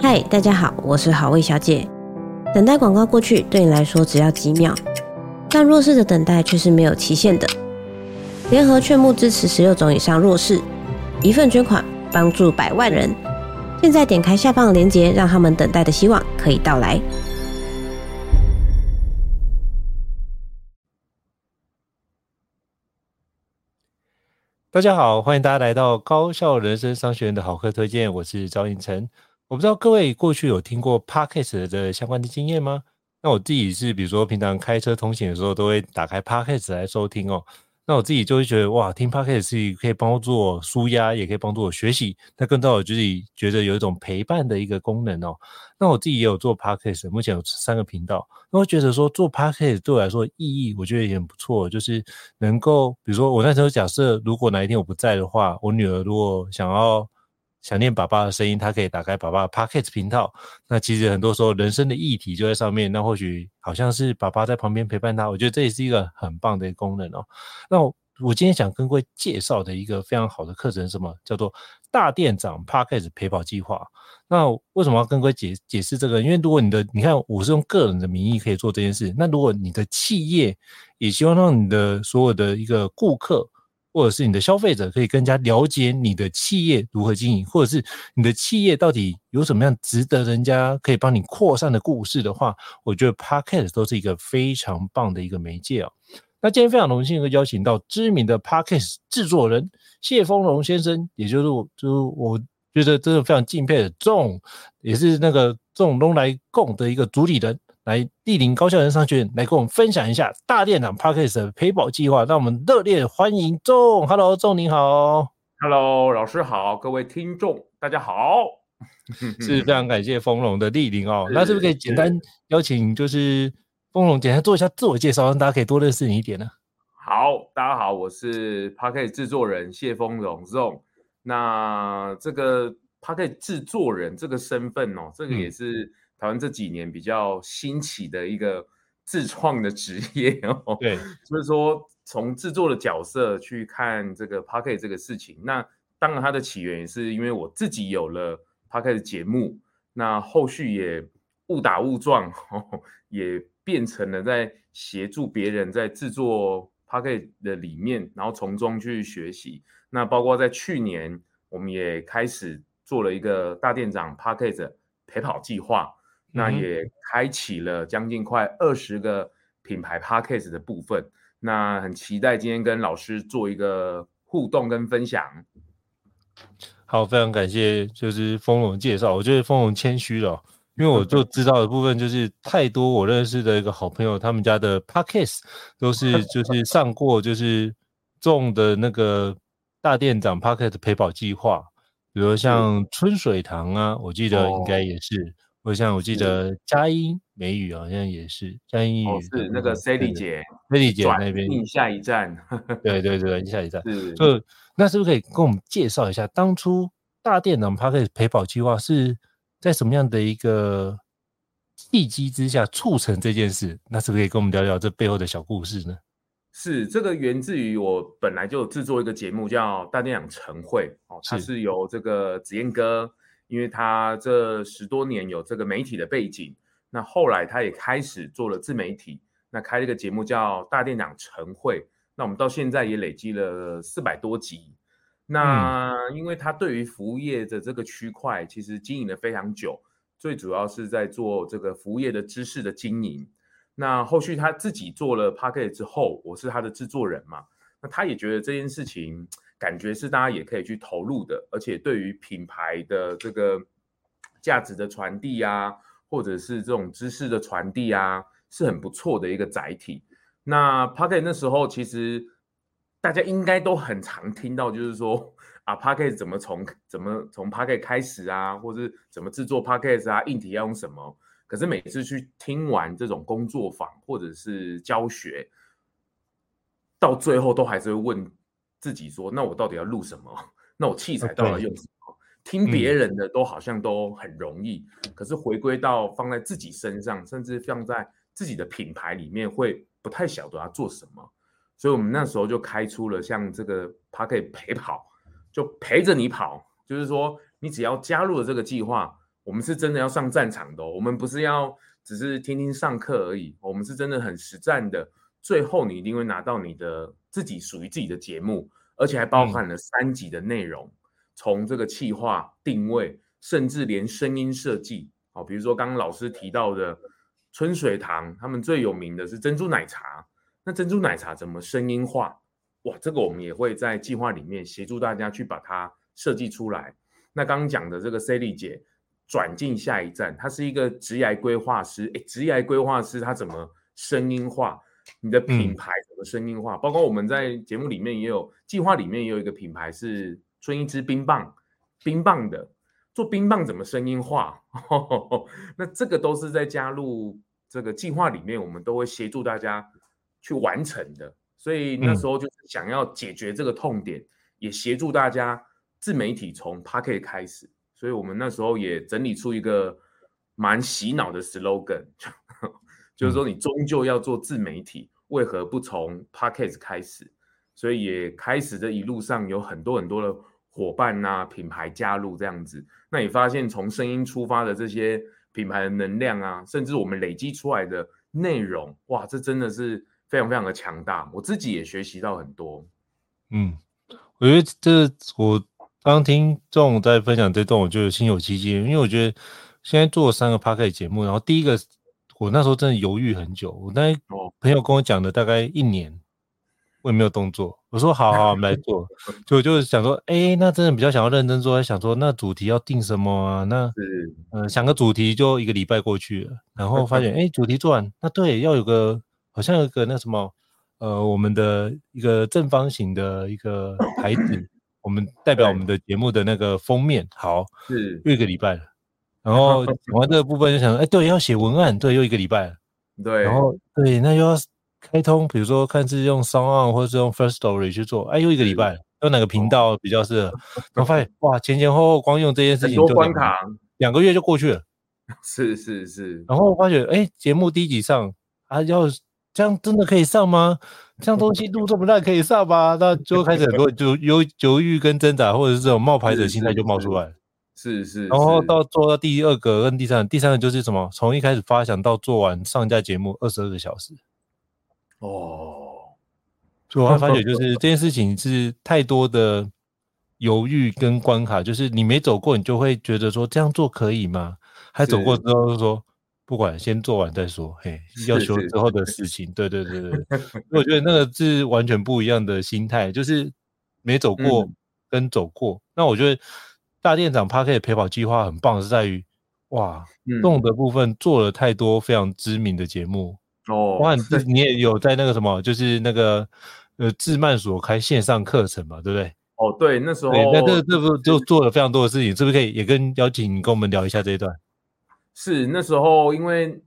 嗨，大家好，我是好味小姐。等待广告过去，对你来说只要几秒，但弱势的等待却是没有期限的。联合劝募支持十六种以上弱势，一份捐款帮助百万人。现在点开下方的链接，让他们等待的希望可以到来。大家好，欢迎大家来到高效人生商学院的好课推荐，我是赵胤丞。我不知道各位过去有听过 Podcast 的相关的经验吗？那我自己是，比如说平常开车通勤的时候，都会打开 Podcast 来收听哦。那我自己就会觉得，哇，听 Podcast 是可以帮助我舒压，也可以帮助我学习。那更多我自己觉得有一种陪伴的一个功能哦。那我自己也有做 Podcast，目前有三个频道。那我觉得说做 Podcast 对我来说意义，我觉得也很不错。就是能够，比如说我那时候假设，如果哪一天我不在的话，我女儿如果想要。想念爸爸的声音，他可以打开爸爸的 Podcast 频道。那其实很多时候人生的议题就在上面。那或许好像是爸爸在旁边陪伴他。我觉得这也是一个很棒的一个功能哦。那我，今天想跟各位介绍的一个非常好的课程什么？叫做大店长 Podcast 陪跑计划。那为什么要跟各位解解释这个？因为如果你的你看我是用个人的名义可以做这件事，那如果你的企业也希望让你的所有的一个顾客。或者是你的消费者可以更加了解你的企业如何经营，或者是你的企业到底有什么样值得人家可以帮你扩散的故事的话，我觉得 Podcast 都是一个非常棒的一个媒介哦。那今天非常荣幸的邀请到知名的 Podcast 制作人谢丰荣先生，也就是我就是我觉得真的非常敬佩的仲，也是那个仲东来共的一个主理人。来莅临高校人商学院来跟我们分享一下大店长 Podcast 的陪跑计划，让我们热烈欢迎仲。Hello，仲您好。Hello，老师好，各位听众大家好。是非常感谢丰隆的莅临哦。那是不是可以简单邀请，就是丰隆简单做一下自我介绍，让大家可以多认识你一点呢？好，大家好，我是 Parkes 制作人谢丰荣 Zong。那这个 Parkes 制作人这个身份哦，这个也是、嗯。台湾这几年比较兴起的一个自创的职业哦，对，所以说从制作的角色去看这个 Podcast 这个事情，那当然它的起源也是因为我自己有了 Podcast 的节目，那后续也误打误撞，也变成了在协助别人在制作 Podcast 的里面，然后从中去学习。那包括在去年，我们也开始做了一个大店长 p o c k e t 陪跑计划。那也开启了将近快二十个品牌 Podcast 的部分，那很期待今天跟老师做一个互动跟分享。好，非常感谢，就是丰荣介绍，我觉得丰荣谦虚了，因为我就知道的部分就是太多我认识的一个好朋友，他们家的 Podcast 都是 就是上过就是中的那个大店长 Podcast 陪跑计划，比如像春水堂啊，我记得应该也是。哦我像我记得佳音美语好像也是佳音语，是那个 Sally 姐，Sally 姐那边下一站，对对对，下一站是。就那是不是可以跟我们介绍一下，当初大电脑 Podcast 陪跑计划是在什么样的一个契机之下促成这件事？那是不是可以跟我们聊聊这背后的小故事呢？是这个源自于我本来就有制作一个节目叫大店长晨会哦，它是由这个子燕哥。因为他这十多年有这个媒体的背景，那后来他也开始做了自媒体，那开了一个节目叫《大店长晨会》，那我们到现在也累积了四百多集。那因为他对于服务业的这个区块其实经营了非常久，最主要是在做这个服务业的知识的经营。那后续他自己做了 Podcast 之后，我是他的制作人嘛，那他也觉得这件事情。感觉是大家也可以去投入的，而且对于品牌的这个价值的传递啊，或者是这种知识的传递啊，是很不错的一个载体。那 Podcast 那时候其实大家应该都很常听到，就是说啊 Podcast 怎么从怎么从 Podcast 开始啊，或者怎么制作 Podcast 啊，硬体要用什么？可是每次去听完这种工作坊或者是教学，到最后都还是会问。自己说，那我到底要录什么？那我器材到底要用什么？听别人的都好像都很容易，嗯、可是回归到放在自己身上，甚至放在自己的品牌里面，会不太晓得要做什么。所以，我们那时候就开出了像这个 Podcast 陪跑，就陪着你跑。就是说，你只要加入了这个计划，我们是真的要上战场的哦，我们不是要只是听听上课而已，我们是真的很实战的。最后你一定会拿到你的自己属于自己的节目，而且还包含了三集的内容，从这个企划、定位，甚至连声音设计。好，比如说刚刚老师提到的春水堂，他们最有名的是珍珠奶茶。那珍珠奶茶怎么声音化？哇，这个我们也会在计划里面协助大家去把它设计出来。那刚刚讲的这个 Sally 姐转进下一站，她是一个职业规划师。诶，职业规划师她怎么声音化？你的品牌怎么声音化？嗯、包括我们在节目里面也有计划里面也有一个品牌是春一枝冰棒，冰棒的做冰棒怎么声音化？那这个都是在加入这个计划里面，我们都会协助大家去完成的。所以那时候就是想要解决这个痛点，嗯、也协助大家自媒体从 Pocket 开始。所以我们那时候也整理出一个蛮洗脑的 slogan。就是说，你终究要做自媒体，为何不从 Podcast 开始？所以也开始这一路上有很多很多的伙伴呐、啊、品牌加入这样子。那你发现从声音出发的这些品牌的能量啊，甚至我们累积出来的内容，哇，这真的是非常非常的强大。我自己也学习到很多。嗯，我觉得这我刚刚听众在分享这段，我就心有戚戚，因为我觉得现在做三个 Podcast 节目，然后第一个。我那时候真的犹豫很久，我那朋友跟我讲了大概一年，我也没有动作。我说好好，我们来做。就就是想说，哎、欸，那真的比较想要认真做，想说那主题要定什么啊？那嗯、呃，想个主题就一个礼拜过去了，然后发现哎、欸，主题做完，那对，要有个好像有个那什么，呃，我们的一个正方形的一个牌子，我们代表我们的节目的那个封面，好，是又一个礼拜了。然后讲完这个部分就想说，哎，对，要写文案，对，又一个礼拜，对，然后对，那又要开通，比如说看是用 SoundOn 或者是用 First Story 去做，哎，又一个礼拜，用哪个频道比较适合？然后发现哇，前前后后光用这件事情就两两个月就过去了，是是是。然后我发觉，哎，节目第一集上啊，要这样真的可以上吗？这样东西录这么烂可以上吗？那就开始很多就犹犹豫跟挣扎，或者是这种冒牌者心态就冒出来。是是，然后到做到第二个跟第三个，第三个就是什么？从一开始发想到做完上架节目二十二个小时。哦，所以我发觉就是 这件事情是太多的犹豫跟关卡，就是你没走过，你就会觉得说这样做可以吗？还走过之后就说不管，先做完再说。嘿，要求之后的事情，对对对对，我觉得那个是完全不一样的心态，就是没走过跟走过。那我觉得。大店长 Podcast 陪跑计划很棒，是在于哇，动的部分做了太多非常知名的节目哦。哇，你你也有在那个什么，就是那个呃智慢所开线上课程嘛，对不对？哦，对，那时候那这这不就做了非常多的事情，是不是可以也跟邀请你跟我们聊一下这一段？是那时候，因为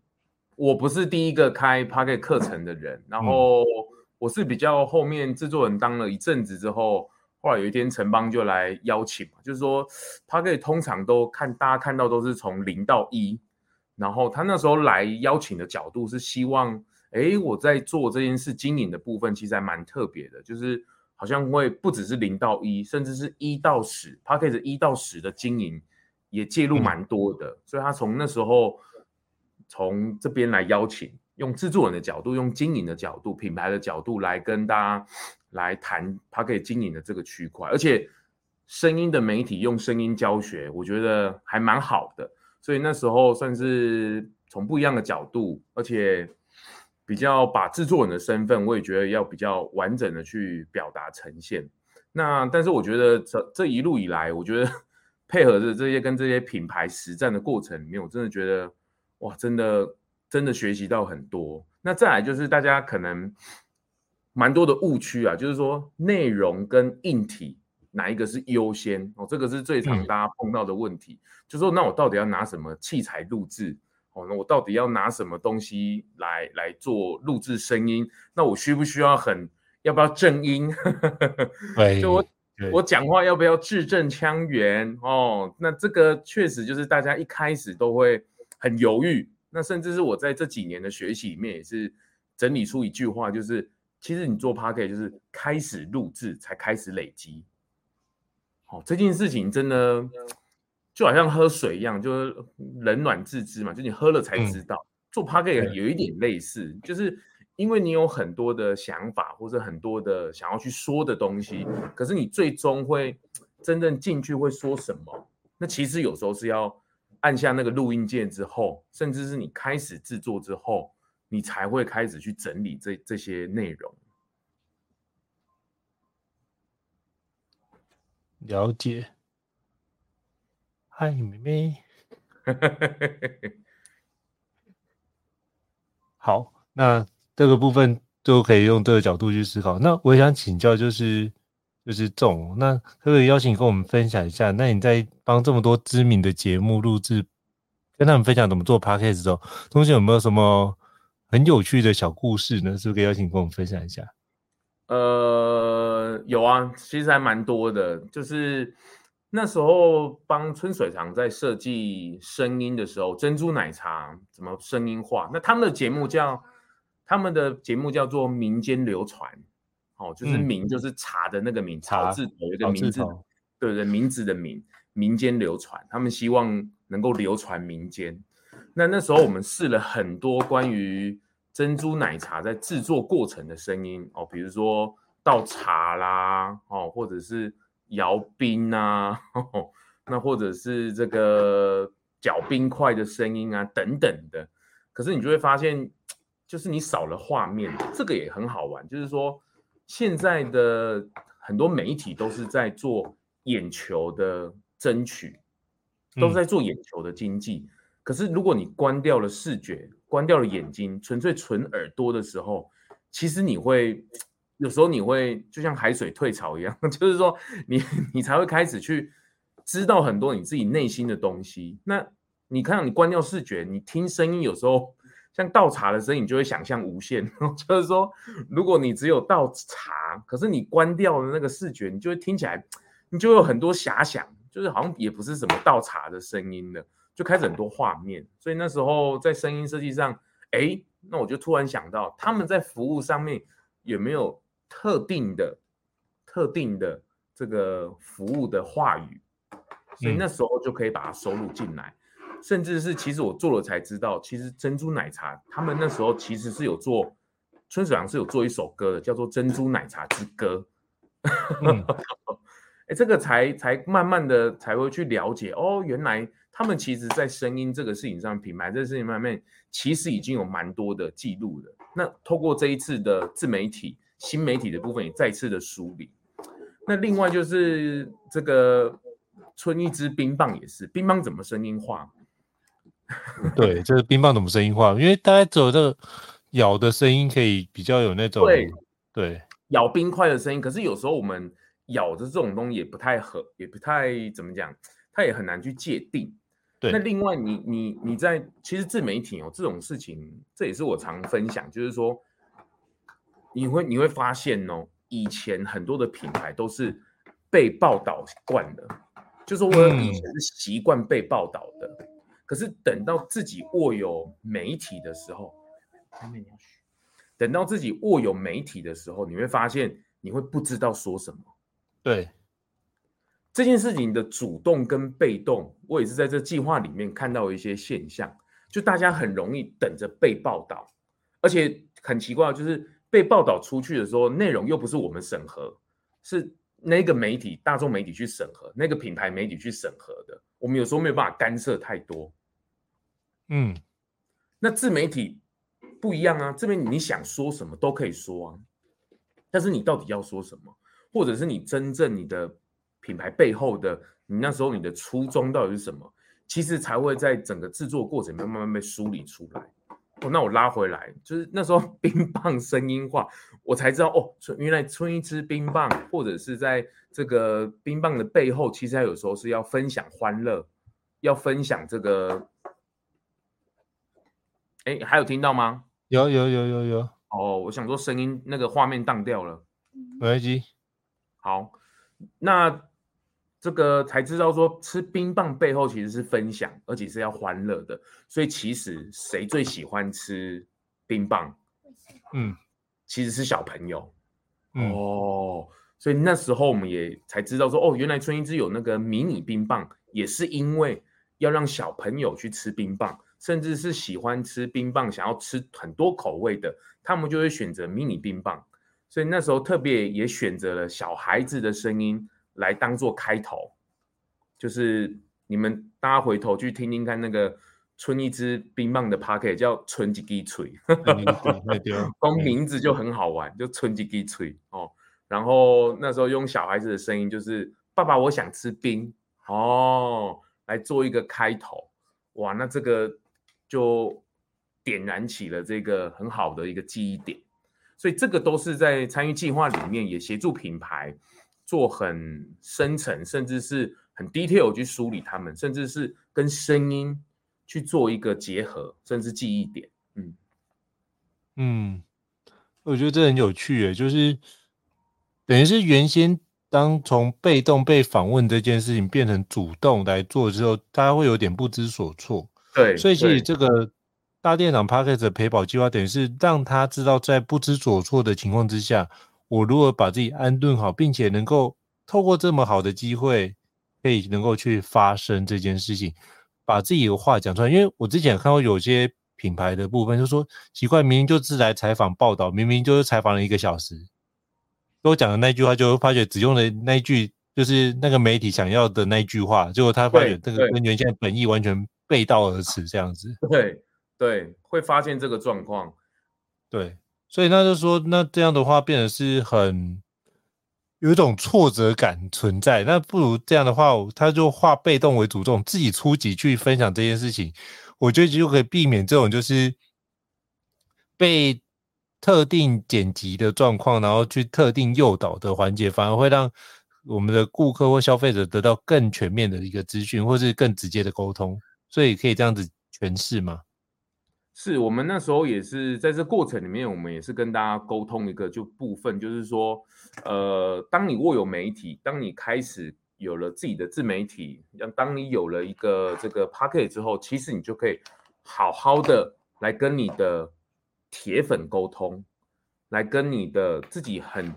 我不是第一个开 Podcast 课程的人，然后我是比较后面制作人当了一阵子之后。后来有一天，城邦就来邀请，就是说他可以通常都看大家看到都是从零到一，然后他那时候来邀请的角度是希望，哎，我在做这件事经营的部分其实还蛮特别的，就是好像会不只是零到一，甚至是一到十，他可以是一到十的经营也介入蛮多的，嗯、所以他从那时候从这边来邀请，用制作人的角度，用经营的角度，品牌的角度来跟大家。来谈他可以经营的这个区块，而且声音的媒体用声音教学，我觉得还蛮好的。所以那时候算是从不一样的角度，而且比较把制作人的身份，我也觉得要比较完整的去表达呈现。那但是我觉得这这一路以来，我觉得配合着这些跟这些品牌实战的过程里面，我真的觉得哇，真的真的学习到很多。那再来就是大家可能。蛮多的误区啊，就是说内容跟硬体哪一个是优先哦？这个是最常大家碰到的问题。嗯、就是说那我到底要拿什么器材录制？哦，那我到底要拿什么东西来来做录制声音？那我需不需要很要不要正音？对，就我对我讲话要不要字正腔圆？哦，那这个确实就是大家一开始都会很犹豫。那甚至是我在这几年的学习里面也是整理出一句话，就是。其实你做 Podcast 就是开始录制才开始累积，好、哦、这件事情真的就好像喝水一样，就是冷暖自知嘛，就你喝了才知道。嗯、做 podcast 有一点类似，就是因为你有很多的想法或者很多的想要去说的东西，可是你最终会真正进去会说什么？那其实有时候是要按下那个录音键之后，甚至是你开始制作之后，你才会开始去整理这这些内容。了解。嗨，妹妹。好，那这个部分都可以用这个角度去思考。那我想请教，就是就是总，那可不可以邀请你跟我们分享一下？那你在帮这么多知名的节目录制，跟他们分享怎么做 podcast 的时候，中间有没有什么很有趣的小故事呢？是不是可以邀请跟我们分享一下？呃，有啊，其实还蛮多的。就是那时候帮春水堂在设计声音的时候，珍珠奶茶怎么声音化？那他们的节目叫他们的节目叫做民间流传，哦，就是民、嗯、就是茶的那个民，茶字头有一个名字，对对，名字的名，民间流传，他们希望能够流传民间。那那时候我们试了很多关于。珍珠奶茶在制作过程的声音哦，比如说倒茶啦，哦，或者是摇冰啊，那或者是这个搅冰块的声音啊，等等的。可是你就会发现，就是你少了画面，这个也很好玩。就是说，现在的很多媒体都是在做眼球的争取，都是在做眼球的经济。嗯。可是如果你关掉了视觉，关掉了眼睛，纯粹纯耳朵的时候，其实你会有时候你会就像海水退潮一样，就是说你你才会开始去知道很多你自己内心的东西。那你看，你关掉视觉，你听声音，有时候像倒茶的声音，你就会想象无限。就是说，如果你只有倒茶，可是你关掉了那个视觉，你就会听起来，你就有很多遐想，就是好像也不是什么倒茶的声音了。就开始很多画面，所以那时候在声音设计上，哎，那我就突然想到，他们在服务上面有没有特定的、特定的这个服务的话语，所以那时候就可以把它收录进来，嗯、甚至是其实我做了才知道，其实珍珠奶茶他们那时候其实是有做，春水堂是有做一首歌的，叫做《珍珠奶茶之歌》，嗯，哎，这个才才慢慢的才会去了解，哦，原来。他们其实，在声音这个事情上，品牌这个事情上面，其实已经有蛮多的记录了。那透过这一次的自媒体、新媒体的部分，也再次的梳理。那另外就是这个春一支冰棒也是，冰棒怎么声音化？对，就是冰棒怎么声音化？因为大家只有这个咬的声音可以比较有那种对，对咬冰块的声音。可是有时候我们咬的这种东西也不太合，也不太怎么讲，它也很难去界定。对，那另外你，你你你在其实自媒体哦这种事情，这也是我常分享，就是说，你会你会发现哦，以前很多的品牌都是被报道惯的，就是我以前是习惯被报道的，嗯、可是等到自己握有媒体的时候，等到自己握有媒体的时候，你会发现你会不知道说什么，对。这件事情的主动跟被动，我也是在这计划里面看到一些现象，就大家很容易等着被报道，而且很奇怪，就是被报道出去的时候，内容又不是我们审核，是那个媒体、大众媒体去审核，那个品牌媒体去审核的，我们有时候没有办法干涉太多。嗯，那自媒体不一样啊，这边你想说什么都可以说啊，但是你到底要说什么，或者是你真正你的。品牌背后的你那时候你的初衷到底是什么？其实才会在整个制作过程里面慢慢被梳理出来。哦，那我拉回来，就是那时候 冰棒声音化，我才知道哦，原来春一吃冰棒，或者是在这个冰棒的背后，其实它有时候是要分享欢乐，要分享这个。哎，还有听到吗？有有有有有。哦，我想说声音那个画面荡掉了。没关系。好，那。这个才知道说吃冰棒背后其实是分享，而且是要欢乐的。所以其实谁最喜欢吃冰棒？嗯，其实是小朋友。嗯、哦，所以那时候我们也才知道说，哦，原来春一枝有那个迷你冰棒，也是因为要让小朋友去吃冰棒，甚至是喜欢吃冰棒、想要吃很多口味的，他们就会选择迷你冰棒。所以那时候特别也选择了小孩子的声音来当做开头，就是你们大家回头去听听看那个春一支冰棒的 Podcast 叫春一支嘴，光名字就很好玩，就春一支嘴哦。然后那时候用小孩子的声音，就是爸爸我想吃冰。哦，来做一个开头，哇，那这个就点燃起了这个很好的一个记忆点。所以这个都是在参与计划里面，也协助品牌做很深层，甚至是很 detail 去梳理他们，甚至是跟声音去做一个结合，甚至记忆点。嗯嗯，我觉得这很有趣诶，就是等于是原先当从被动被访问这件事情变成主动来做之后，大家会有点不知所措。对，所以其实这个。大店长 Podcast 的陪跑计划，等于是让他知道，在不知所措的情况之下，我如何把自己安顿好，并且能够透过这么好的机会，可以能够去发生这件事情，把自己的话讲出来。因为我之前看过有些品牌的部分，就说奇怪，明明就是来采访报道，明明就是采访了一个小时，跟我讲的那句话，就发觉只用了那一句，就是那个媒体想要的那一句话，结果他发觉这个跟原先的本意完全背道而驰，这样子。对。对，会发现这个状况。对，所以那就说，那这样的话，变得是很有一种挫折感存在。那不如这样的话，他就化被动为主动，自己出击去分享这件事情。我觉得就可以避免这种就是被特定剪辑的状况，然后去特定诱导的环节，反而会让我们的顾客或消费者得到更全面的一个资讯，或是更直接的沟通。所以可以这样子诠释吗？是我们那时候也是在这过程里面，我们也是跟大家沟通一个就部分，就是说，呃，当你握有媒体，当你开始有了自己的自媒体，让当你有了一个这个 Podcast 之后，其实你就可以好好的来跟你的铁粉沟通，来跟你的自己很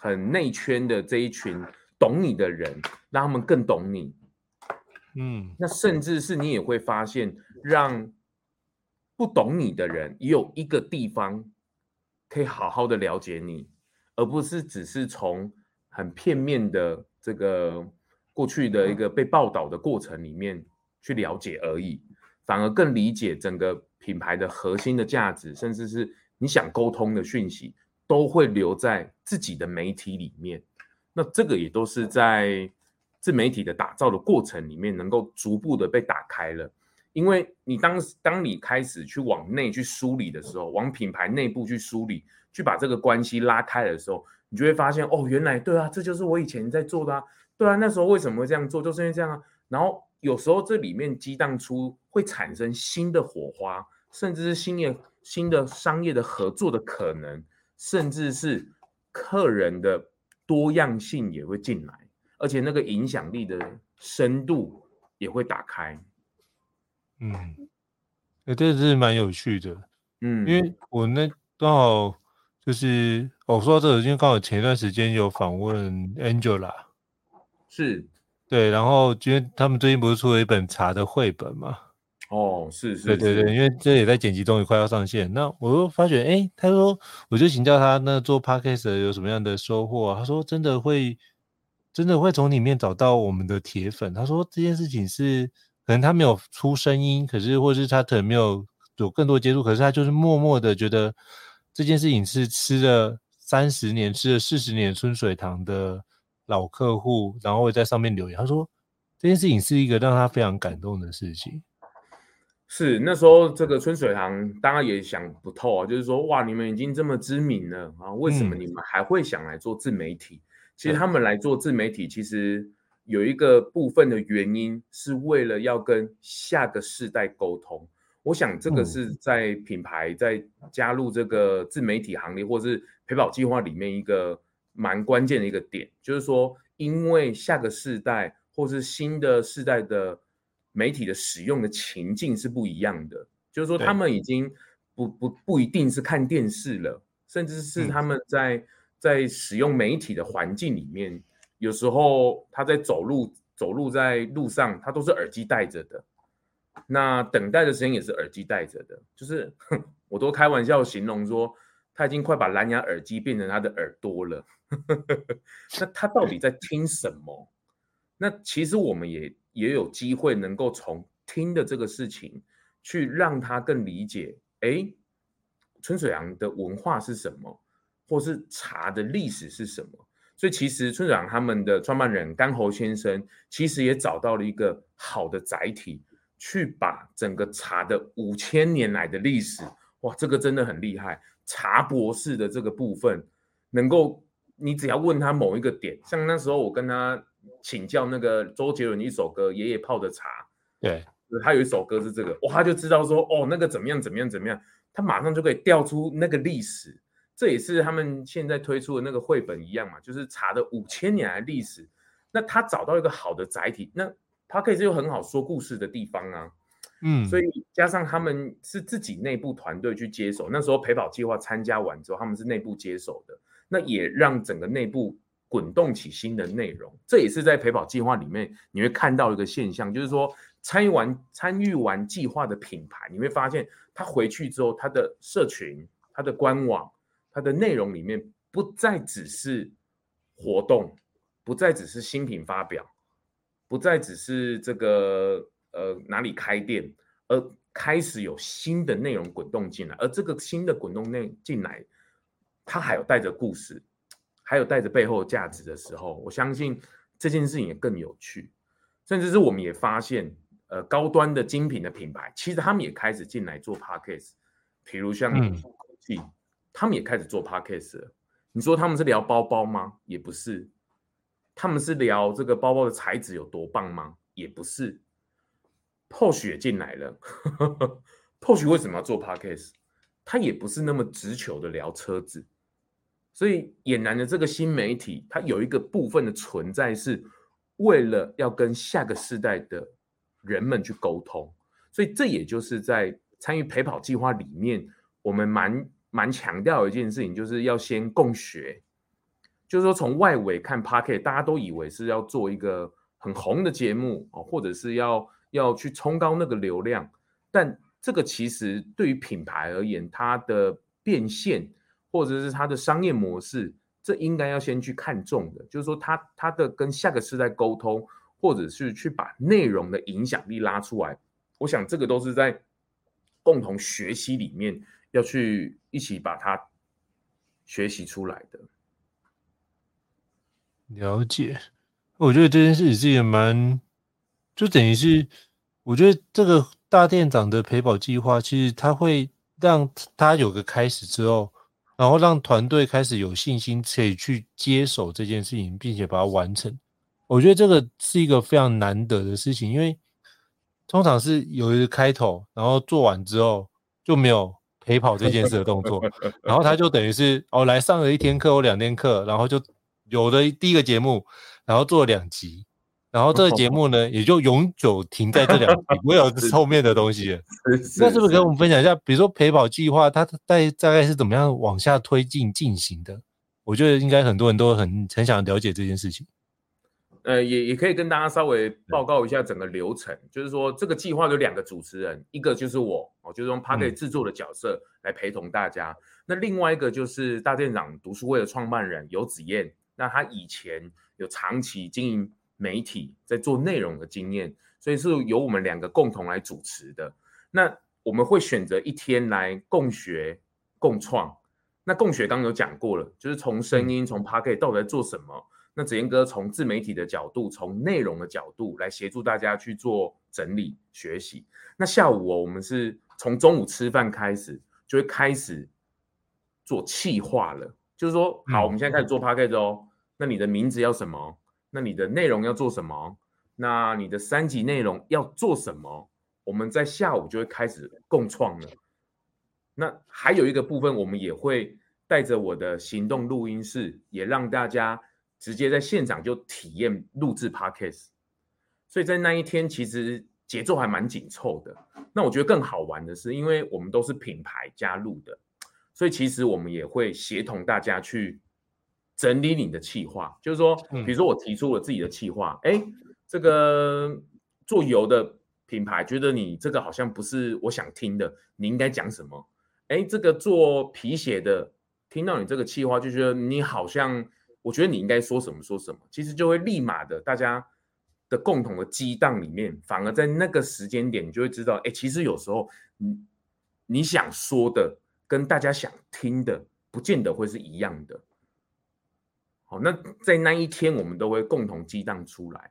很内圈的这一群懂你的人，让他们更懂你。嗯，那甚至是你也会发现让。不懂你的人也有一个地方可以好好的了解你，而不是只是从很片面的这个过去的一个被报道的过程里面去了解而已，反而更理解整个品牌的核心的价值，甚至是你想沟通的讯息，都会留在自己的媒体里面。那这个也都是在自媒体的打造的过程里面，能够逐步的被打开了。因为你当当你开始去往内去梳理的时候，往品牌内部去梳理，去把这个关系拉开的时候，你就会发现哦，原来对啊，这就是我以前在做的啊，对啊，那时候为什么会这样做，就是因为这样啊。然后有时候这里面激荡出会产生新的火花，甚至是新业新的商业的合作的可能，甚至是客人的多样性也会进来，而且那个影响力的深度也会打开。嗯，哎，这是蛮有趣的，嗯，因为我那刚好就是，我说到这个，因为刚好前一段时间有访问 Angela，是，对，然后因为他们最近不是出了一本茶的绘本嘛，哦，是是，对对对，因为这也在剪辑中，也快要上线，那我就发觉，哎，他说，我就请教他，那做 Podcast 有什么样的收获啊？他说，真的会，真的会从里面找到我们的铁粉。他说这件事情是。可能他没有出声音，可是或是他可能没有有更多接触，可是他就是默默的觉得这件事情是吃了三十年、吃了四十年春水堂的老客户，然后会在上面留言。他说这件事情是一个让他非常感动的事情。是那时候这个春水堂当然也想不透啊，就是说哇，你们已经这么知名了啊，为什么你们还会想来做自媒体？嗯、其实他们来做自媒体，其实。有一个部分的原因是为了要跟下个世代沟通，我想这个是在品牌在加入这个自媒体行列或是陪跑计划里面一个蛮关键的一个点，就是说，因为下个世代或是新的世代的媒体的使用的情境是不一样的，就是说他们已经不不不一定是看电视了，甚至是他们在在使用媒体的环境里面。有时候他在走路走路在路上，他都是耳机戴着的。那等待的时间也是耳机戴着的，就是我都开玩笑形容说，他已经快把蓝牙耳机变成他的耳朵了。那他到底在听什么？那其实我们也也有机会能够从听的这个事情，去让他更理解，哎，春水堂的文化是什么，或是茶的历史是什么。所以其实村长他们的创办人甘侯先生，其实也找到了一个好的载体，去把整个茶的五千年来的历史，哇，这个真的很厉害。茶博士的这个部分，能够你只要问他某一个点，像那时候我跟他请教那个周杰伦一首歌《爷爷泡的茶》，对，他有一首歌是这个，哇，他就知道说，哦，那个怎么样怎么样怎么样，他马上就可以调出那个历史。这也是他们现在推出的那个绘本一样嘛，就是查的五千年来历史。那他找到一个好的载体，那 Podcast 又很好说故事的地方啊。嗯，所以加上他们是自己内部团队去接手，那时候陪跑计划参加完之后，他们是内部接手的，那也让整个内部滚动起新的内容。这也是在陪跑计划里面你会看到一个现象，就是说参与完参与完计划的品牌，你会发现他回去之后，他的社群、他的官网。它的内容里面不再只是活动，不再只是新品发表，不再只是这个呃哪里开店，而开始有新的内容滚动进来，而这个新的滚动内进来，它还有带着故事，还有带着背后价值的时候，我相信这件事情也更有趣，甚至是我们也发现，呃，高端的精品的品牌，其实他们也开始进来做 Podcast，比如像口气。嗯他们也开始做 podcast 了。你说他们是聊包包吗？也不是。他们是聊这个包包的材质有多棒吗？也不是。POSH 也进来了。POSH 为什么要做 podcast？他也不是那么直球的聊车子。所以俨然的这个新媒体，它有一个部分的存在是为了要跟下个世代的人们去沟通。所以这也就是在参与陪跑计划里面，我们蛮。蛮强调一件事情，就是要先共学，就是说从外围看 Podcast 大家都以为是要做一个很红的节目哦，或者是要要去冲高那个流量，但这个其实对于品牌而言，它的变现或者是它的商业模式，这应该要先去看重的，就是说它它的跟下个世代沟通，或者是去把内容的影响力拉出来，我想这个都是在共同学习里面。要去一起把它学习出来的。了解，我觉得这件事情是也蛮，就等于是，我觉得这个大店长的陪跑计划，其实他会让他有个开始之后，然后让团队开始有信心，可以去接手这件事情，并且把它完成。我觉得这个是一个非常难得的事情，因为通常是有一个开头，然后做完之后就没有。陪跑这件事的动作，然后他就等于是哦，来上了一天课或两天课，然后就有了第一个节目，然后做了两集，然后这个节目呢也就永久停在这两集，没有后面的东西了。那是不是跟我们分享一下，比如说陪跑计划，它大大概是怎么样往下推进进行的？我觉得应该很多人都很很想了解这件事情。呃，也也可以跟大家稍微报告一下整个流程，就是说这个计划有两个主持人，一个就是我，哦，就是用 Podcast 制作的角色来陪同大家。嗯、那另外一个就是大店长读书会的创办人游子燕，那他以前有长期经营媒体，在做内容的经验，所以是由我们两个共同来主持的。那我们会选择一天来共学共创。那共学刚刚有讲过了，就是从声音，从 Podcast 到底在做什么。那子彦哥从自媒体的角度，从内容的角度来协助大家去做整理学习。那下午哦，我们是从中午吃饭开始，就会开始做企划了。就是说，好，我们现在开始做 podcast 哦。那你的名字要什么？那你的内容要做什么？那你的三级内容要做什么？我们在下午就会开始共创了。那还有一个部分，我们也会带着我的行动录音室，也让大家。直接在现场就体验录制 Podcast，所以在那一天其实节奏还蛮紧凑的。那我觉得更好玩的是，因为我们都是品牌加入的，所以其实我们也会协同大家去整理你的企划。就是说，比如说我提出了自己的企划，哎，这个做油的品牌觉得你这个好像不是我想听的，你应该讲什么？哎，这个做皮鞋的听到你这个企划，就觉得你好像，我觉得你应该说什么说什么，其实就会立马的大家的共同的激荡里面，反而在那个时间点，你就会知道，哎，其实有时候你你想说的跟大家想听的，不见得会是一样的。好，那在那一天，我们都会共同激荡出来。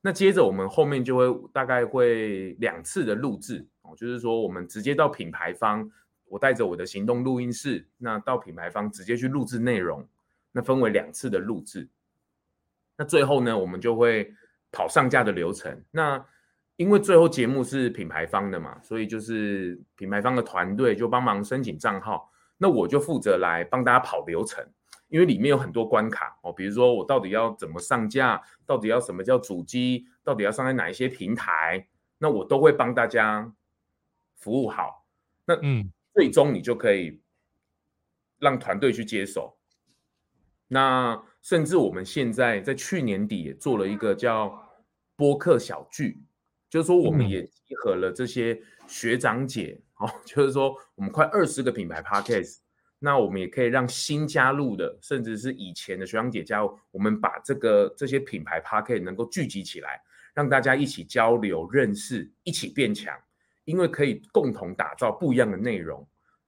那接着我们后面就会大概会两次的录制哦，就是说我们直接到品牌方，我带着我的行动录音室，那到品牌方直接去录制内容。那分为两次的录制。那最后呢，我们就会跑上架的流程。那因为最后节目是品牌方的嘛，所以就是品牌方的团队就帮忙申请账号，那我就负责来帮大家跑流程。因为里面有很多关卡哦，比如说我到底要怎么上架，到底要什么叫主机，到底要上在哪一些平台，那我都会帮大家服务好。那嗯，最终你就可以让团队去接手。那甚至我们现在在去年底也做了一个叫播客小聚，就是说我们也集合了这些学长姐哦，就是说我们快二十个品牌 Podcast。那我们也可以让新加入的，甚至是以前的学长姐加入，我们把这个这些品牌 Podcast 能够聚集起来，让大家一起交流、认识，一起变强。因为可以共同打造不一样的内容。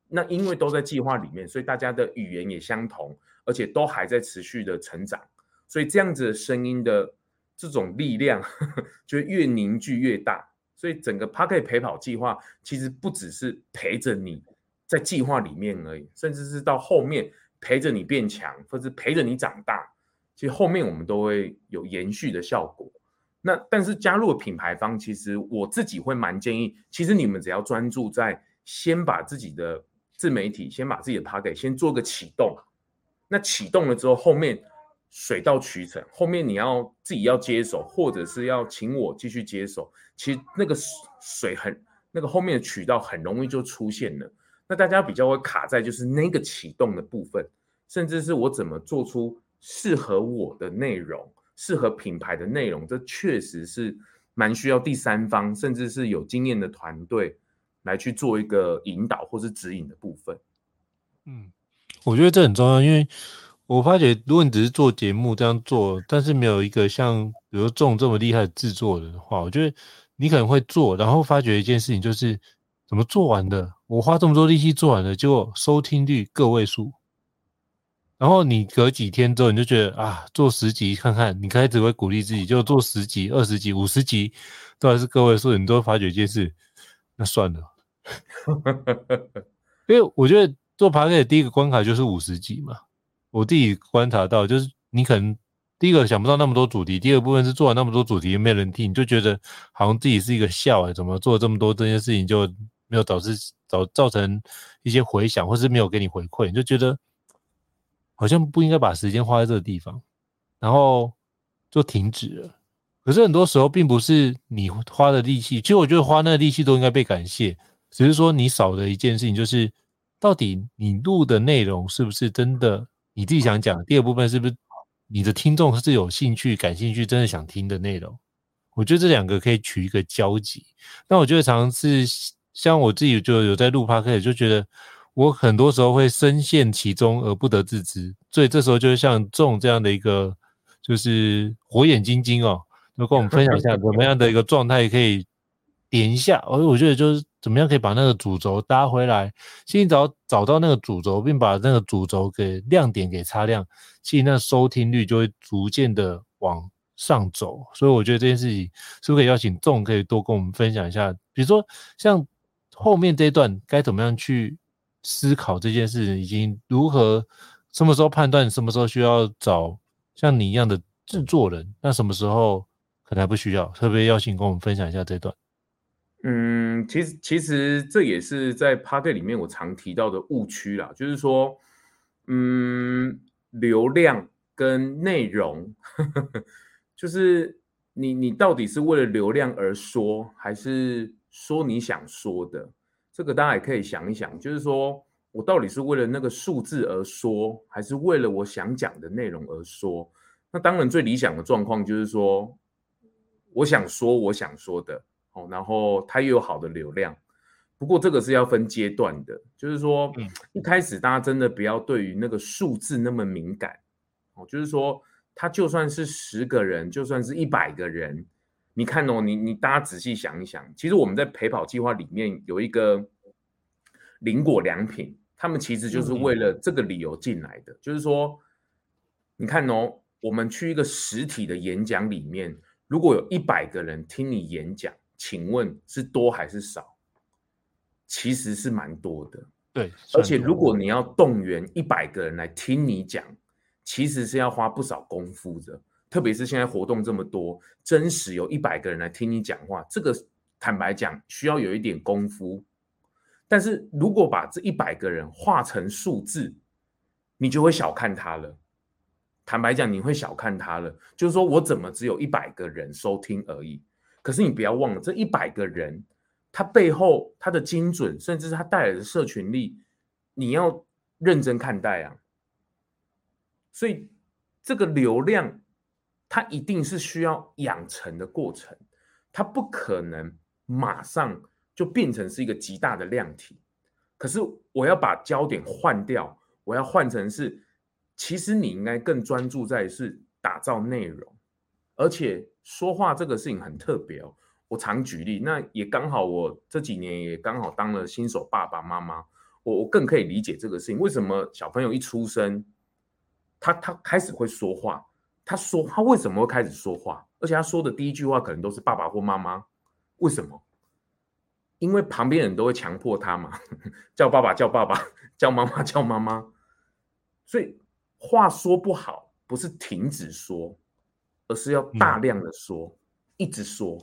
那因为都在计划里面，所以大家的语言也相同，而且都还在持续的成长。所以这样子的声音的这种力量，呵 呵就越凝聚越大。所以整个 Podcast 陪跑计划其实不只是陪着你。在计划里面而已，甚至是到后面陪着你变强，或者陪着你长大，其实后面我们都会有延续的效果。那但是加入品牌方，其实我自己会蛮建议，其实你们只要专注在先把自己的自媒体，先把自己的 podcast 先做个启动。那启动了之后，后面水到渠成，后面你要自己要接手，或者是要请我继续接手，其实那个水很那个后面的渠道很容易就出现了。那大家比较会卡在就是那个启动的部分，甚至是我怎么做出适合我的内容、适合品牌的内容，这确实是蛮需要第三方，甚至是有经验的团队来去做一个引导或是指引的部分。嗯，我觉得这很重要，因为我发觉如果你只是做节目这样做，但是没有一个像比如说这么厉害的制作人的话，我觉得你可能会做，然后发觉一件事情就是。怎么做完的？我花这么多力气做完了，结果收听率个位数。然后你隔几天之后，你就觉得啊，做十集看看，你开始会鼓励自己，就做十集、二十集、五十集，都还是个位数，你都会发觉一件事，那算了。因为我觉得做爬克第一个关卡就是五十集嘛。我自己观察到，就是你可能第一个想不到那么多主题，第二部分是做完那么多主题没人听，你就觉得好像自己是一个笑哎，怎么做这么多这件事情就。没有导致造造成一些回响，或是没有给你回馈，你就觉得好像不应该把时间花在这个地方，然后就停止了。可是很多时候并不是你花的力气，其实我觉得花那个力气都应该被感谢，只是说你少的一件事情就是，到底你录的内容是不是真的你自己想讲？第二部分是不是你的听众是有兴趣、感兴趣、真的想听的内容？我觉得这两个可以取一个交集。那我觉得常常是。像我自己就有在录 podcast，就觉得我很多时候会深陷其中而不得自知，所以这时候就是像这种这样的一个，就是火眼金睛哦，就跟我们分享一下怎么样的一个状态可以点一下，而我觉得就是怎么样可以把那个主轴搭回来，先找找到那个主轴，并把那个主轴给亮点给擦亮，其实那收听率就会逐渐的往上走。所以我觉得这件事情是不是可以邀请仲可以多跟我们分享一下，比如说像。后面这一段该怎么样去思考这件事情，以及如何什么时候判断什么时候需要找像你一样的制作人，那什么时候可能还不需要？特别邀请跟我们分享一下这段。嗯，其实其实这也是在 party 里面我常提到的误区啦，就是说，嗯，流量跟内容，呵 呵就是你你到底是为了流量而说，还是？说你想说的，这个大家也可以想一想，就是说我到底是为了那个数字而说，还是为了我想讲的内容而说？那当然最理想的状况就是说，我想说我想说的哦，然后它又有好的流量。不过这个是要分阶段的，就是说，一开始大家真的不要对于那个数字那么敏感。哦，就是说，他就算是十个人，就算是一百个人，你看哦，你你大家仔细想一想，其实我们在陪跑计划里面有一个林果良品，他们其实就是为了这个理由进来的，就是说，你看哦，我们去一个实体的演讲里面，如果有一百个人听你演讲，请问是多还是少？其实是蛮多的，对。而且如果你要动员一百个人来听你讲，其实是要花不少功夫的。特别是现在活动这么多，真实有一百个人来听你讲话，这个坦白讲需要有一点功夫。但是如果把这一百个人化成数字，你就会小看他了。坦白讲，你会小看他了。就是说我怎么只有一百个人收听而已？可是你不要忘了，这一百个人。他背后，他的精准，甚至是他带来的社群力，你要认真看待啊。所以，这个流量，它一定是需要养成的过程，它不可能马上就变成是一个极大的量体。可是，我要把焦点换掉，我要换成是，其实你应该更专注在是打造内容，而且说话这个事情很特别哦。我常举例，那也刚好，我这几年也刚好当了新手爸爸妈妈，我我更可以理解这个事情。为什么小朋友一出生，他他开始会说话？他说他为什么会开始说话？而且他说的第一句话可能都是爸爸或妈妈。为什么？因为旁边人都会强迫他嘛，叫爸爸叫爸爸，叫妈妈叫妈妈。所以话说不好，不是停止说，而是要大量的说，嗯、一直说。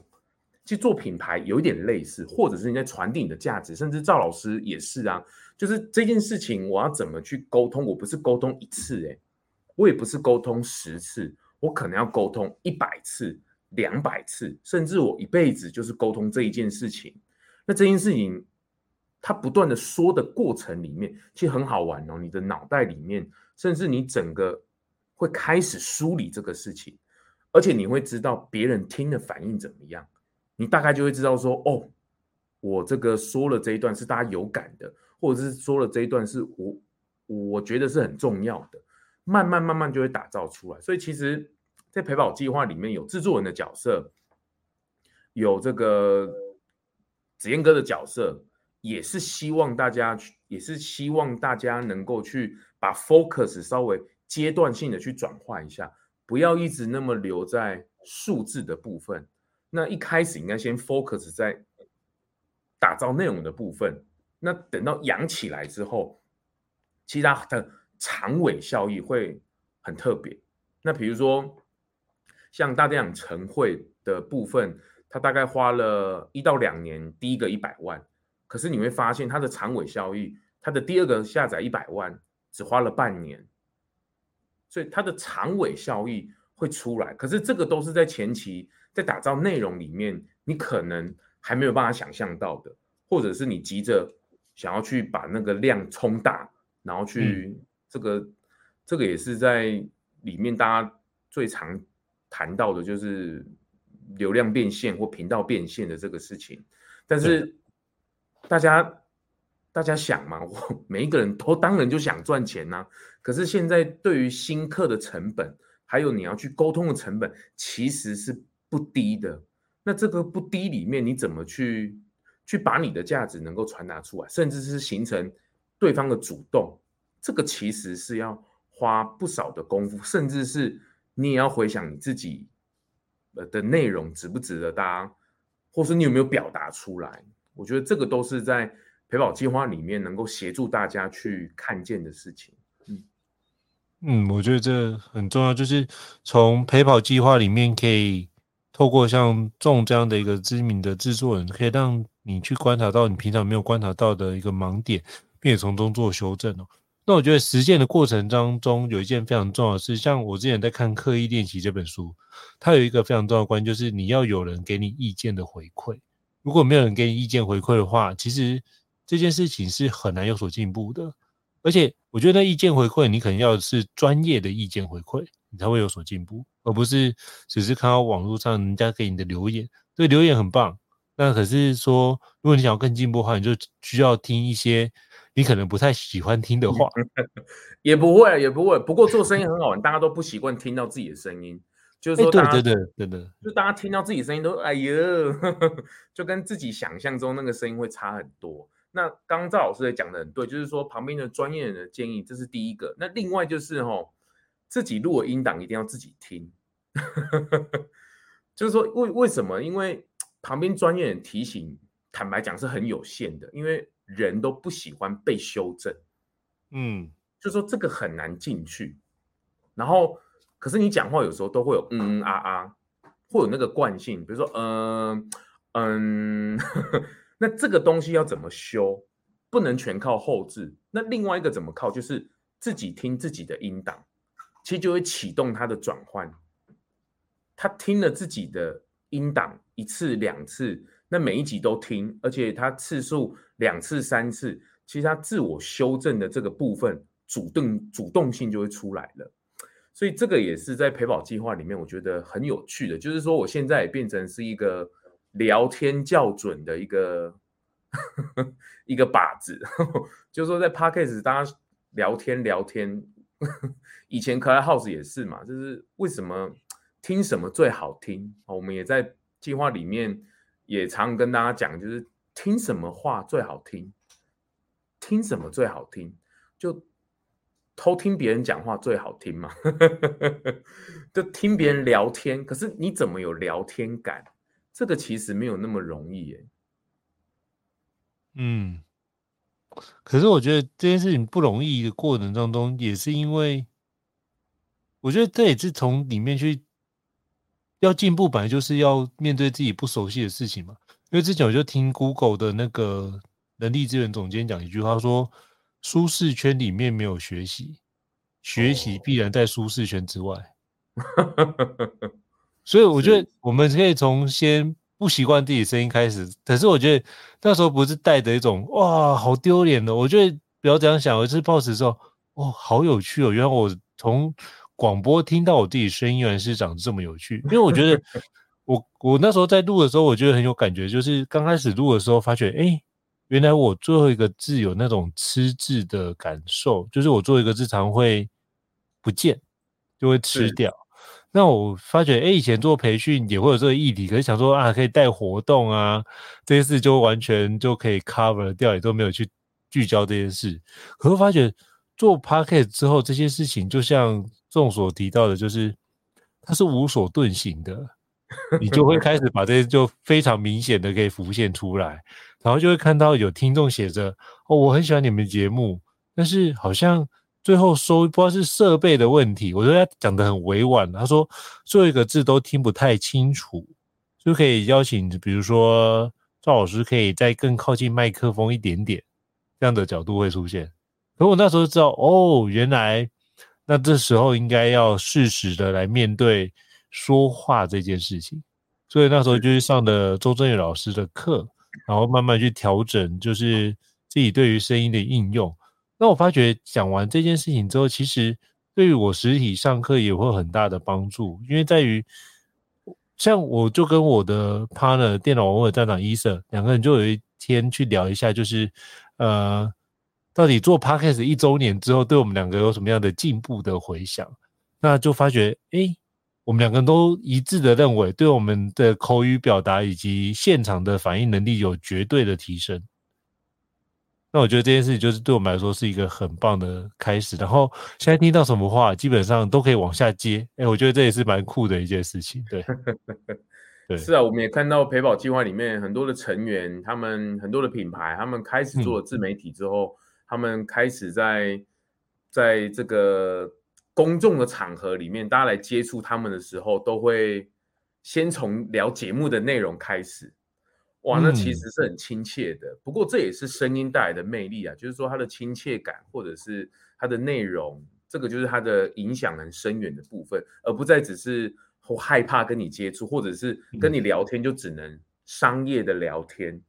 其实做品牌有一点类似，或者是你在传递你的价值，甚至赵老师也是啊。就是这件事情，我要怎么去沟通？我不是沟通一次，诶，我也不是沟通十次，我可能要沟通一百次、两百次，甚至我一辈子就是沟通这一件事情。那这件事情，它不断的说的过程里面，其实很好玩哦。你的脑袋里面，甚至你整个会开始梳理这个事情，而且你会知道别人听的反应怎么样。你大概就会知道说，哦，我这个说了这一段是大家有感的，或者是说了这一段是我我觉得是很重要的，慢慢慢慢就会打造出来。所以其实，在陪跑计划里面有制作人的角色，有这个子燕哥的角色，也是希望大家去，也是希望大家能够去把 focus 稍微阶段性的去转换一下，不要一直那么留在数字的部分。那一开始应该先 focus 在打造内容的部分，那等到养起来之后，其他的长尾效益会很特别。那比如说像大店长晨会的部分，它大概花了一到两年，第一个一百万，可是你会发现它的长尾效益，它的第二个下载一百万只花了半年，所以它的长尾效益会出来。可是这个都是在前期。在打造内容里面，你可能还没有办法想象到的，或者是你急着想要去把那个量冲大，然后去这个、嗯、这个也是在里面大家最常谈到的，就是流量变现或频道变现的这个事情。但是大家、嗯、大家想嘛，我每一个人都当然就想赚钱呐、可是现在对于新客的成本，还有你要去沟通的成本，其实是。不低的，那这个不低里面，你怎么去去把你的价值能够传达出来，甚至是形成对方的主动，这个其实是要花不少的功夫，甚至是你也要回想你自己呃的内容值不值得大家，或是你有没有表达出来。我觉得这个都是在陪跑计划里面能够协助大家去看见的事情。嗯嗯，我觉得这很重要，就是从陪跑计划里面可以。透过像仲这样的一个知名的制作人，可以让你去观察到你平常没有观察到的一个盲点，并且从中做修正哦。那我觉得实践的过程当中，有一件非常重要的事，像我之前在看《刻意练习》这本书，它有一个非常重要的关，就是你要有人给你意见的回馈。如果没有人给你意见回馈的话，其实这件事情是很难有所进步的。而且，我觉得那意见回馈，你可能要是专业的意见回馈。你才会有所进步，而不是只是看到网络上人家给你的留言，对，留言很棒。那可是说，如果你想要更进步的话，你就需要听一些你可能不太喜欢听的话。也不会，也不会。不过做声音很好玩，大家都不习惯听到自己的声音，就是说，对对对对对，就大家听到自己声音都哎呦，就跟自己想象中那个声音会差很多。那刚刚赵老师也讲的很对，就是说旁边的专业人的建议，这是第一个。那另外就是吼，自己录的音档一定要自己听，就是说为为什么？因为旁边专业人提醒，坦白讲是很有限的，因为人都不喜欢被修正，嗯，就说这个很难进去。然后，可是你讲话有时候都会有嗯嗯啊啊，会有那个惯性，比如说嗯嗯，那这个东西要怎么修？不能全靠后置。那另外一个怎么靠？就是自己听自己的音档，其实就会启动它的转换。他听了自己的。音档一次两次，那每一集都听，而且他次数两次三次，其实他自我修正的这个部分，主动主动性就会出来了。所以这个也是在陪跑计划里面，我觉得很有趣的，就是说我现在也变成是一个聊天校准的一个 一个靶子，就是说在 Podcast 大家聊天聊天，以前 Clubhouse 也是嘛，就是为什么？听什么最好听？我们也在计划里面也常跟大家讲，就是听什么话最好听，听什么最好听，就偷听别人讲话最好听嘛，就听别人聊天。可是你怎么有聊天感？这个其实没有那么容易耶。嗯，可是我觉得这件事情不容易的过程当中，也是因为我觉得这也是从里面去。要进步，本来就是要面对自己不熟悉的事情嘛。因为之前我就听 Google 的那个人力资源总监讲一句话，说：“舒适圈里面没有学习，学习必然在舒适圈之外。”所以我觉得我们可以从先不习惯自己声音开始。可是我觉得那时候不是带着一种“哇，好丢脸的”，我觉得不要这样想，而是抱持说：“哦，好有趣哦，原来我从。”广播听到我自己声音原来是长这么有趣，因为我觉得 我我那时候在录的时候，我觉得很有感觉，就是刚开始录的时候发觉，哎，原来我最后一个字有那种吃字的感受，就是我最后一个字常会不见，就会吃掉。那我发觉，哎，以前做培训也会有这个议题，可是想说啊，可以带活动啊，这些事就完全就可以 cover 掉，也都没有去聚焦这件事。可是发觉做 podcast 之后，这些事情就像。众所提到的，就是它是无所遁形的，你就会开始把这些就非常明显的可以浮现出来，然后就会看到有听众写着：“哦，我很喜欢你们节目，但是好像最后收不知道是设备的问题。”我觉得他讲的很委婉，他说最后一个字都听不太清楚，就可以邀请，比如说赵老师可以再更靠近麦克风一点点，这样的角度会出现。可我那时候知道，哦，原来。那这时候应该要适时的来面对说话这件事情，所以那时候就是上的周正宇老师的课，然后慢慢去调整，就是自己对于声音的应用。那我发觉讲完这件事情之后，其实对于我实体上课也会有很大的帮助，因为在于像我就跟我的 partner 电脑网络站长伊瑟两个人就有一天去聊一下，就是呃。到底做 Podcast 一周年之后，对我们两个有什么样的进步的回响？那就发觉，哎，我们两个人都一致的认为，对我们的口语表达以及现场的反应能力有绝对的提升。那我觉得这件事情就是对我们来说是一个很棒的开始。然后现在听到什么话，基本上都可以往下接。哎，我觉得这也是蛮酷的一件事情。对，对，是啊，我们也看到陪跑计划里面很多的成员，他们很多的品牌，他们开始做了自媒体之后。嗯他们开始在在这个公众的场合里面，大家来接触他们的时候，都会先从聊节目的内容开始。哇，那其实是很亲切的。不过这也是声音带来的魅力啊，就是说它的亲切感，或者是它的内容，这个就是它的影响很深远的部分，而不再只是害怕跟你接触，或者是跟你聊天就只能商业的聊天。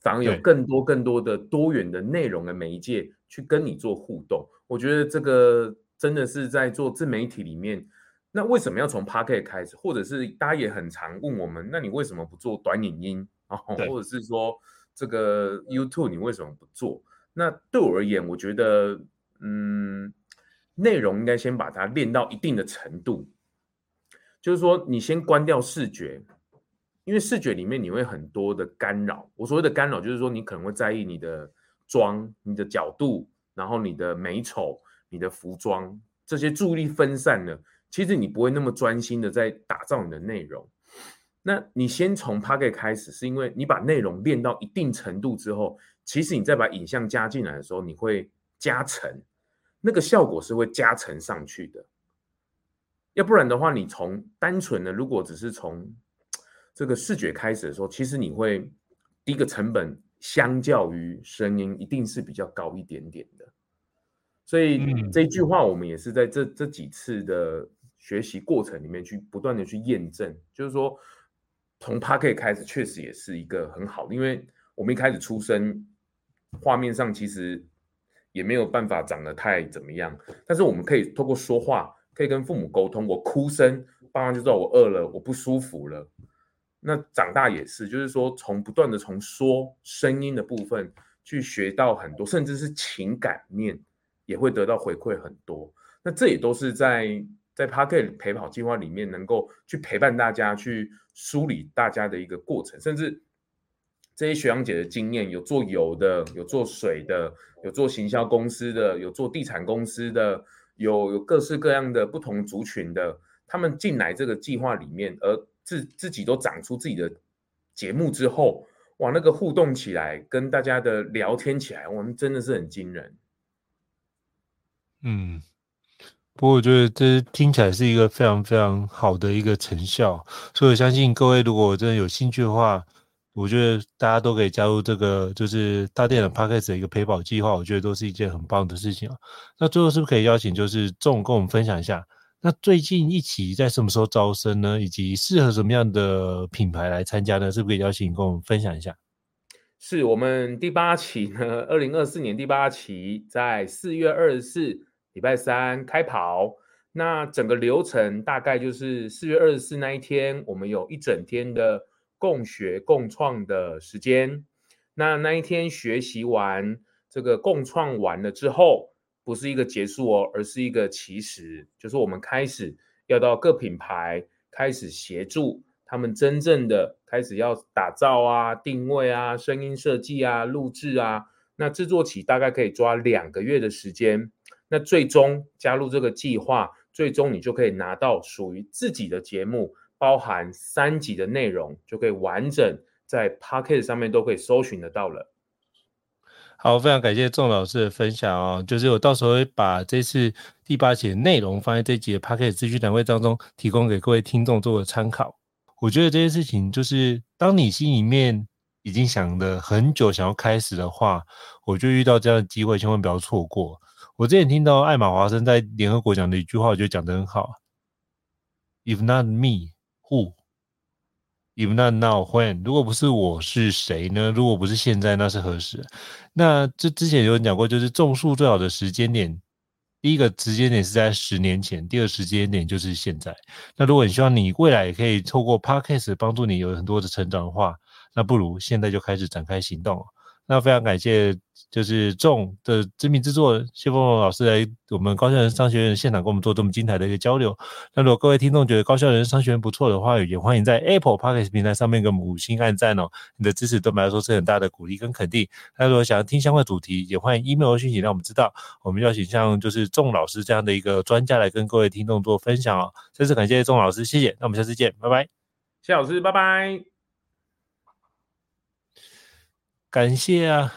反而有更多更多的多元的内容的媒介去跟你做互动，我觉得这个真的是在做自媒体里面那为什么要从 Pocket 开始？或者是大家也很常问我们，那你为什么不做短影音啊？或者是说这个 YouTube 你为什么不做？那对我而言，我觉得，嗯，内容应该先把它练到一定的程度，就是说你先关掉视觉，因为视觉里面你会很多的干扰。我所谓的干扰，就是说你可能会在意你的妆、你的角度，然后你的美丑、你的服装这些注意力分散了。其实你不会那么专心的在打造你的内容，那你先从 Podcast 开始，是因为你把内容练到一定程度之后，其实你再把影像加进来的时候，你会加成，那个效果是会加成上去的。要不然的话，你从单纯的如果只是从这个视觉开始的时候，其实你会第一个成本相较于声音一定是比较高一点点的。所以这句话我们也是在这这几次的。学习过程里面去不断的去验证，就是说从 Podcast 开始确实也是一个很好的，因为我们一开始出生画面上其实也没有办法长得太怎么样，但是我们可以透过说话，可以跟父母沟通。我哭声，爸妈就知道我饿了，我不舒服了。那长大也是，就是说从不断的从说声音的部分去学到很多，甚至是情感面也会得到回馈很多。那这也都是在。在 Podcast 陪跑计划里面，能够去陪伴大家，去梳理大家的一个过程，甚至这些学长姐的经验，有做油的，有做水的，有做行销公司的，有做地产公司的，有有各式各样的不同族群的，他们进来这个计划里面，而自自己都长出自己的节目之后，哇，那个互动起来，跟大家的聊天起来，我们真的是很惊人。嗯。不过我觉得这听起来是一个非常非常好的一个成效，所以我相信各位如果真的有兴趣的话，我觉得大家都可以加入这个就是大店的 Podcast 的一个陪跑计划，我觉得都是一件很棒的事情啊。那最后是不是可以邀请就是仲跟我们分享一下，那最近一期在什么时候招生呢？以及适合什么样的品牌来参加呢？是不是可以邀请跟我们分享一下？是我们第八期呢，二零二四年第八期在四月二十四。礼拜三开跑，那整个流程大概就是四月二十四那一天，我们有一整天的共学共创的时间。那那一天学习完这个共创完了之后，不是一个结束哦，而是一个起始，就是我们开始要到各品牌开始协助他们真正的开始要打造啊、定位啊、声音设计啊、录制啊。那制作期大概可以抓两个月的时间。那最终加入这个计划，最终你就可以拿到属于自己的节目，包含三集的内容，就可以完整在 Podcast 上面都可以搜寻得到了。好，非常感谢仲老师的分享哦，就是我到时候会把这次第八集的内容放在这集的 Podcast 资讯栏位当中，提供给各位听众做个参考。我觉得这件事情就是，当你心里面已经想了很久，想要开始的话，我就遇到这样的机会，千万不要错过。我之前听到艾玛华森在联合国讲的一句话，我觉得讲得很好。If not me, who? If not now, when? 如果不是我是谁呢？如果不是现在，那是何时？那这之前有人讲过，就是种树最好的时间点，第一个时间点是在十年前，第二时间点就是现在。那如果你希望你未来也可以透过 Podcast 帮助你有很多的成长的话，那不如现在就开始展开行动。那非常感谢，就是众的知名制作谢凤龙老师来我们高校人商学院现场跟我们做这么精彩的一个交流。那如果各位听众觉得高校人商学院不错的话，也欢迎在 Apple Podcast 平台上面给我们五星按赞哦。你的支持对我们来说是很大的鼓励跟肯定。那如果想要听相关主题，也欢迎 email 讯息让我们知道。我们邀请像就是仲老师这样的一个专家来跟各位听众做分享哦。再次感谢仲老师，谢谢。那我们下次见，拜拜。谢老师，拜拜。感谢啊。